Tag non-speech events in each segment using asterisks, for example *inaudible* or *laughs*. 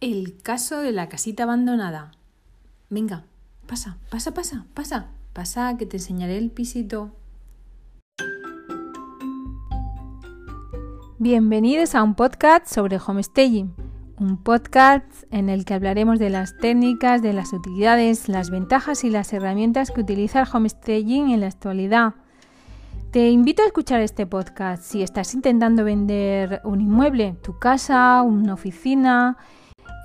El caso de la casita abandonada. Venga, pasa, pasa, pasa, pasa, pasa, que te enseñaré el pisito. Bienvenidos a un podcast sobre homestaging, un podcast en el que hablaremos de las técnicas, de las utilidades, las ventajas y las herramientas que utiliza el homestaging en la actualidad. Te invito a escuchar este podcast si estás intentando vender un inmueble, tu casa, una oficina,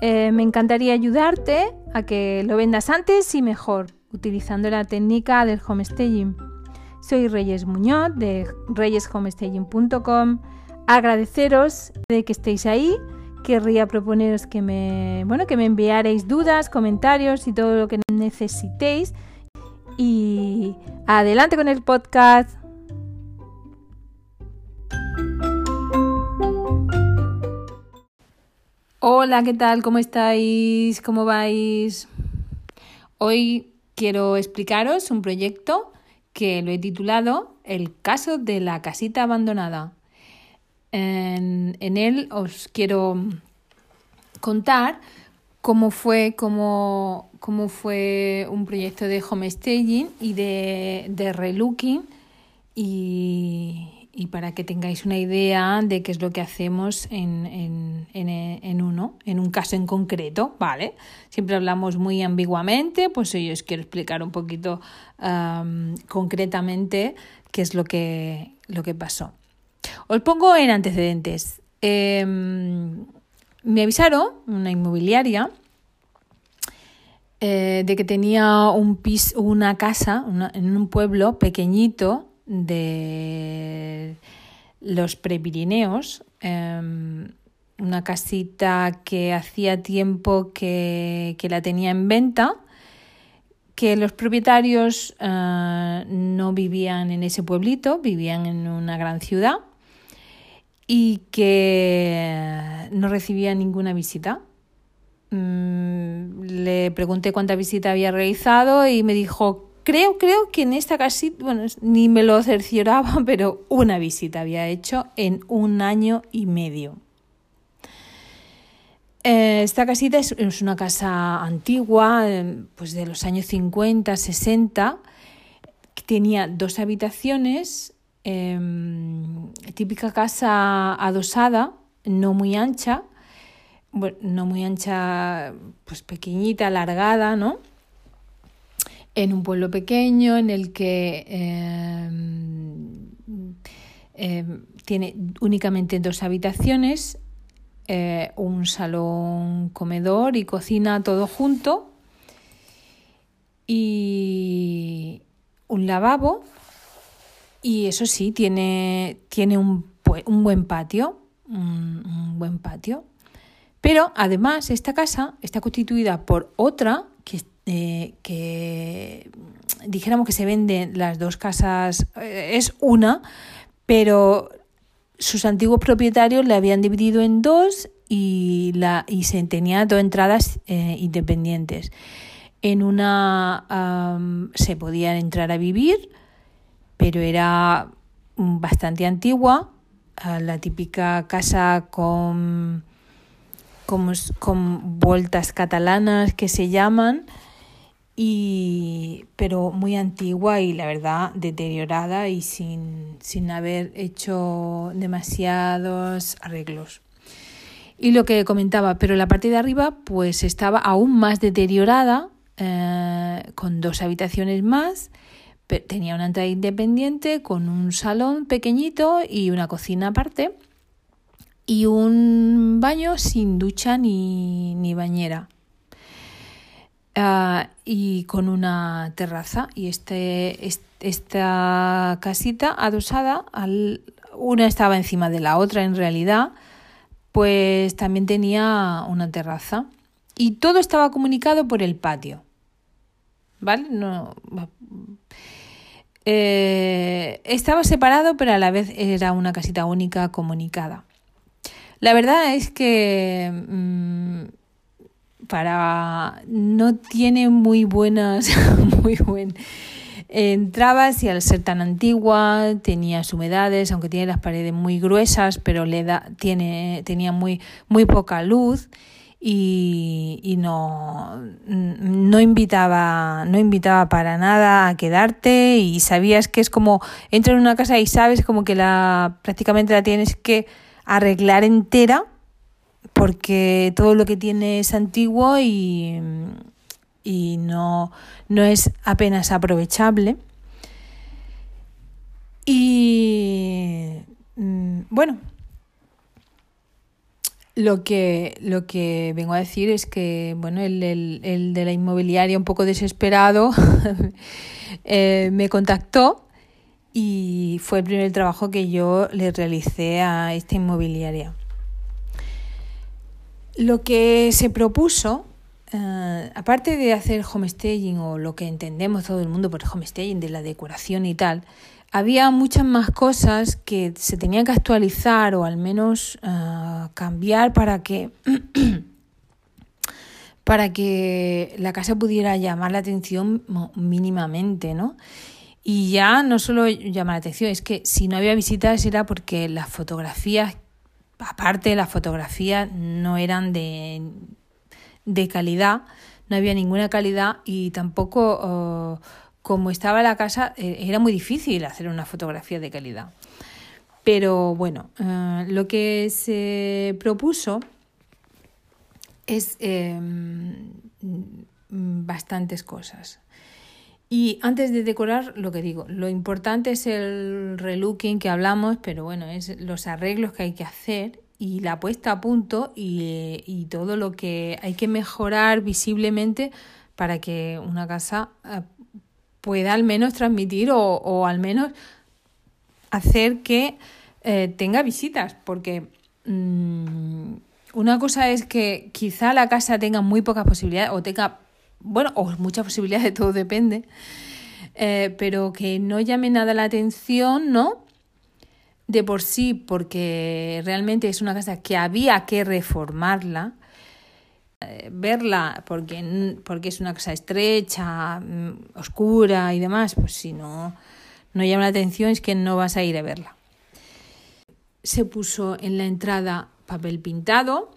eh, me encantaría ayudarte a que lo vendas antes y mejor, utilizando la técnica del homestaging. Soy Reyes Muñoz de reyeshomestaging.com. Agradeceros de que estéis ahí. Querría proponeros que me, bueno, que me enviarais dudas, comentarios y todo lo que necesitéis. Y adelante con el podcast. Hola, ¿qué tal? ¿Cómo estáis? ¿Cómo vais? Hoy quiero explicaros un proyecto que lo he titulado El caso de la casita abandonada. En, él os quiero contar cómo fue, cómo, cómo fue un proyecto de homestaging y de, de relooking y, y para que tengáis una idea de qué es lo que hacemos en, en, en, uno, en un caso en concreto, ¿vale? Siempre hablamos muy ambiguamente, pues hoy os quiero explicar un poquito concretamente qué es lo que, lo que pasó. Os pongo en antecedentes. Em, me avisaron, una inmobiliaria, eh, de que tenía un piso, una casa en un pueblo pequeñito de los Prepirineos, em, una casita que hacía tiempo que, la tenía en venta, que los propietarios eh, no vivían en ese pueblito, vivían en una gran ciudad y que no recibía ninguna visita. Mm, le pregunté cuánta visita había realizado y me dijo Creo, creo que en esta casita, bueno, ni me lo cercioraba, *laughs* pero una visita había hecho en un año y medio. Eh, esta casita es, una casa antigua, eh, pues de los años 50, 60, que tenía dos habitaciones, em, típica casa adosada, no muy ancha, no muy ancha, pues pequeñita, alargada, ¿no? En un pueblo pequeño en el que em, em, tiene únicamente dos habitaciones, eh, un salón, comedor y cocina todo junto y un lavabo y eso sí, tiene, tiene un, un buen patio, un buen patio. Pero además esta casa está constituida por otra eh, que dijéramos que se venden las dos casas, eh, es una, pero sus antiguos propietarios la habían dividido en dos y, la, y se tenía dos entradas eh, independientes. En una se podían entrar a vivir, pero era bastante antigua, la típica casa con, con, con vueltas catalanas que se llaman, y, pero muy antigua y la verdad deteriorada y sin, sin haber hecho demasiados arreglos. Y lo que comentaba, pero la parte de arriba pues estaba aún más deteriorada, eh, con dos habitaciones más, tenía una entrada independiente con un salón pequeñito y una cocina aparte y un baño sin ducha ni, ni bañera. Ah, y con una terraza. Y este, esta casita adosada, al, una estaba encima de la otra en realidad, pues también tenía una terraza. Y todo estaba comunicado por el patio. ¿Vale? No, eh, estaba separado, pero a la vez era una casita única comunicada. La verdad es que mm, para no tiene muy buenas *laughs* muy buen entrabas y al ser tan antigua tenía humedades aunque tiene las paredes muy gruesas pero le da tiene tenía muy muy poca luz y, no, no, invitaba, no invitaba para nada a quedarte y sabías que es como entras en una casa y sabes como que la prácticamente la tienes que arreglar entera porque todo lo que tiene es antiguo y, y no, no es apenas aprovechable. Y mm, bueno, lo que, lo que vengo a decir es que, bueno, el, el, de la inmobiliaria un poco desesperado *laughs* eh, me contactó y fue el primer trabajo que yo le realicé a esta inmobiliaria. Lo que se propuso, eh, aparte de hacer homestaging o lo que entendemos todo el mundo por homestaging, de la decoración y tal, había muchas más cosas que se tenían que actualizar o al menos ah, cambiar para que *clears throat* para que la casa pudiera llamar la atención mínimamente, ¿no? Y ya no solo llamar la atención, es que si no había visitas era porque las fotografías, aparte las fotografías no eran de, de calidad, no había ninguna calidad y tampoco... Como estaba la casa, eh, era muy difícil hacer una fotografía de calidad. Pero bueno, eh, lo que se propuso es em, bastantes cosas. Y antes de decorar, lo que digo, lo importante es el relooking que hablamos, pero bueno, es los arreglos que hay que hacer y la puesta a punto y, y todo lo que hay que mejorar visiblemente para que una casa eh, pueda al menos transmitir o, al menos hacer que eh, tenga visitas, porque mm, una cosa es que quizá la casa tenga muy pocas posibilidades o tenga, bueno, o muchas posibilidades, *laughs* todo depende, eh, pero que no llame nada la atención, ¿no? De por sí, porque realmente es una casa que había que reformarla, eh, verla porque, porque es una casa estrecha, mm, oscura y demás, pues si no, no llama la atención es que no vas a ir a verla. Se puso en la entrada papel pintado,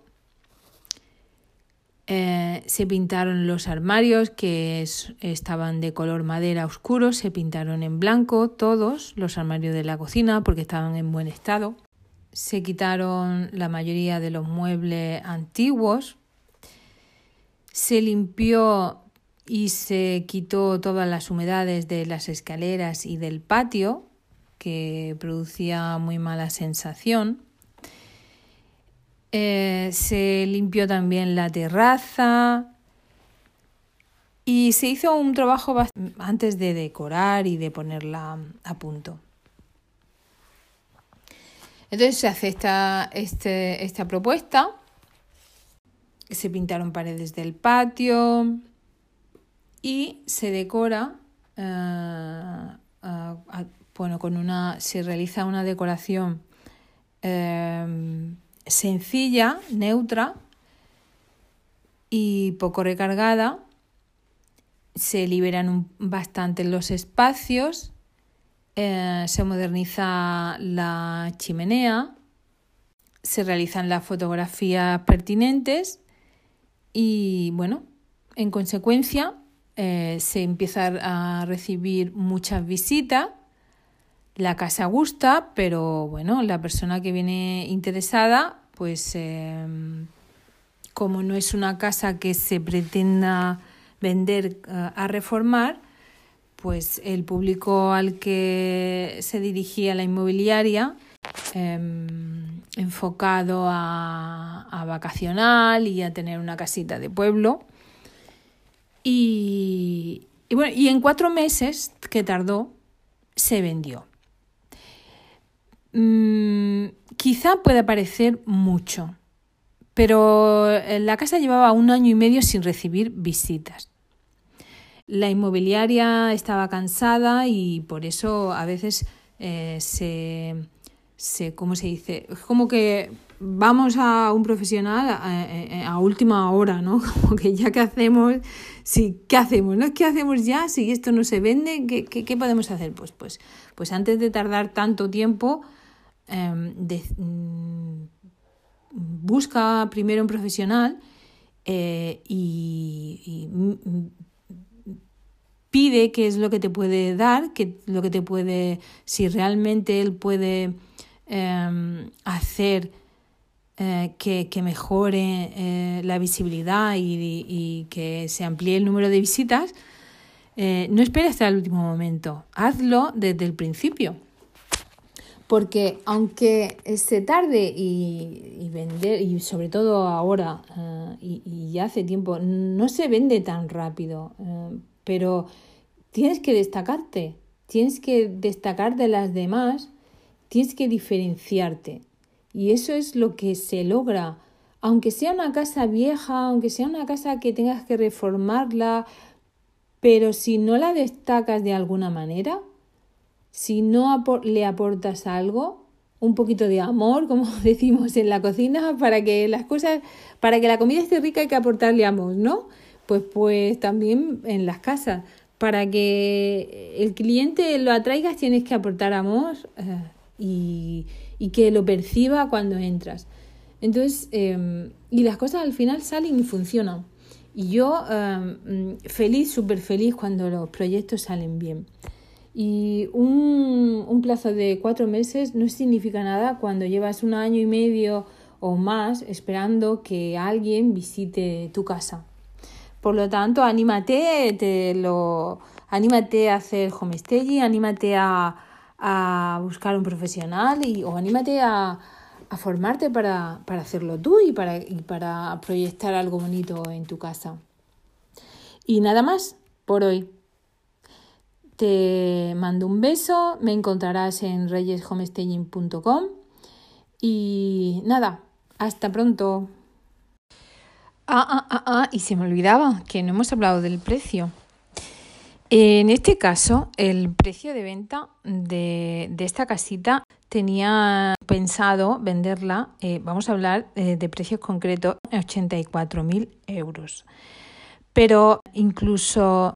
eh, se pintaron los armarios que estaban de color madera oscuro, se pintaron en blanco todos los armarios de la cocina porque estaban en buen estado. Se quitaron la mayoría de los muebles antiguos se limpió y se quitó todas las humedades de las escaleras y del patio, que producía muy mala sensación. Eh, se limpió también la terraza y se hizo un trabajo antes de decorar y de ponerla a punto. Entonces se hace esta, este, esta propuesta se pintaron paredes del patio y se decora, eh, bueno, con una, se realiza una decoración eh, sencilla, neutra y poco recargada. Se liberan bastante los espacios, eh, se moderniza la chimenea, se realizan las fotografías pertinentes y bueno, en consecuencia, eh, se empieza a recibir muchas visitas. La casa gusta, pero bueno, la persona que viene interesada, pues em, como no es una casa que se pretenda vender eh, a reformar, pues el público al que se dirigía la inmobiliaria Em, enfocado a, vacacional y a tener una casita de pueblo. Y, bueno, y en cuatro meses que tardó, se vendió. Mm, quizá pueda parecer mucho, pero la casa llevaba un año y medio sin recibir visitas. La inmobiliaria estaba cansada y por eso a veces eh, se, se, ¿cómo se dice? Como que vamos a un profesional a, última hora, ¿no? *laughs* Como que ya que hacemos, sí, ¿qué hacemos? ¿No? ¿Qué hacemos ya? Si esto no se vende, ¿qué, qué, podemos hacer? Pues, pues, pues antes de tardar tanto tiempo, em, mm, busca primero un profesional eh, y, pide qué es lo que te puede dar, qué lo que te puede, si realmente él puede em, hacer eh, que, mejore eh, la visibilidad y, que se amplíe el número de visitas, no esperes hasta el último momento, hazlo desde el principio. Porque aunque se tarde y, vender, y sobre todo ahora y, y, ya hace tiempo, no se vende tan rápido, pero tienes que destacarte, tienes que destacar de las demás, tienes que diferenciarte. Y eso es lo que se logra. Aunque sea una casa vieja, aunque sea una casa que tengas que reformarla, pero si no la destacas de alguna manera, si no le aportas algo, un poquito de amor, *laughs* como decimos en la cocina, para que las cosas, para que la comida esté rica hay que aportarle amor, ¿no? Pues, pues también en las casas, para que el cliente lo atraigas tienes que aportar amor eh, y, y que lo perciba cuando entras. Entonces, em, y las cosas al final salen y funcionan. Y yo em, feliz, súper feliz cuando los proyectos salen bien. Y un, un, plazo de cuatro meses no significa nada cuando llevas un año y medio o más esperando que alguien visite tu casa. Por lo tanto, anímate, te lo, anímate a hacer homestaging, anímate a, a buscar un profesional y, o anímate a, a formarte para, para, hacerlo tú y para, y para proyectar algo bonito en tu casa. Y nada más por hoy. Te mando un beso, me encontrarás en reyeshomestaging.com y nada, hasta pronto. Ah, ah, ah, ah, y se me olvidaba que no hemos hablado del precio. En este caso, el precio de venta de, esta casita tenía pensado venderla, eh, vamos a hablar eh, de precios concretos, 84.000 euros. Pero incluso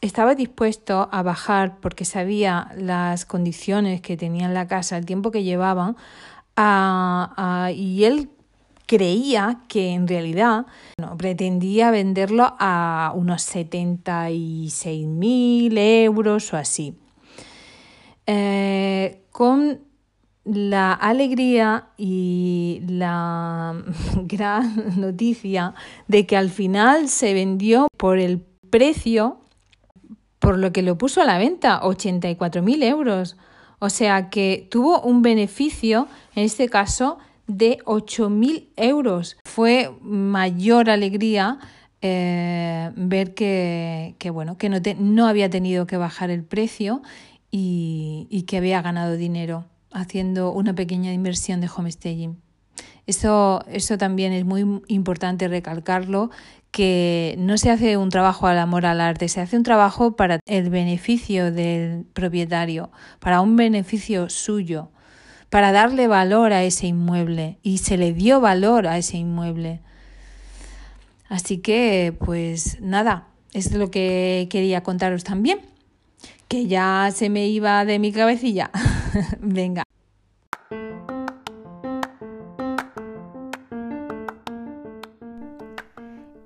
estaba dispuesto a bajar porque sabía las condiciones que tenía en la casa, el tiempo que llevaban, y él creía que en realidad no, pretendía venderlo a unos 76.000 euros o así. Eh, con la alegría y la *laughs* gran noticia de que al final se vendió por el precio por lo que lo puso a la venta, 84.000 euros. O sea que tuvo un beneficio, en este caso, de 8.000 euros. Fue mayor alegría eh, ver que, bueno, que no, no, había tenido que bajar el precio y, que había ganado dinero haciendo una pequeña inversión de homestaging. Eso, eso también es muy importante recalcarlo, que no se hace un trabajo al amor al arte, se hace un trabajo para el beneficio del propietario, para un beneficio suyo para darle valor a ese inmueble y se le dio valor a ese inmueble. Así que, pues nada, es lo que quería contaros también, que ya se me iba de mi cabecilla. *laughs* Venga.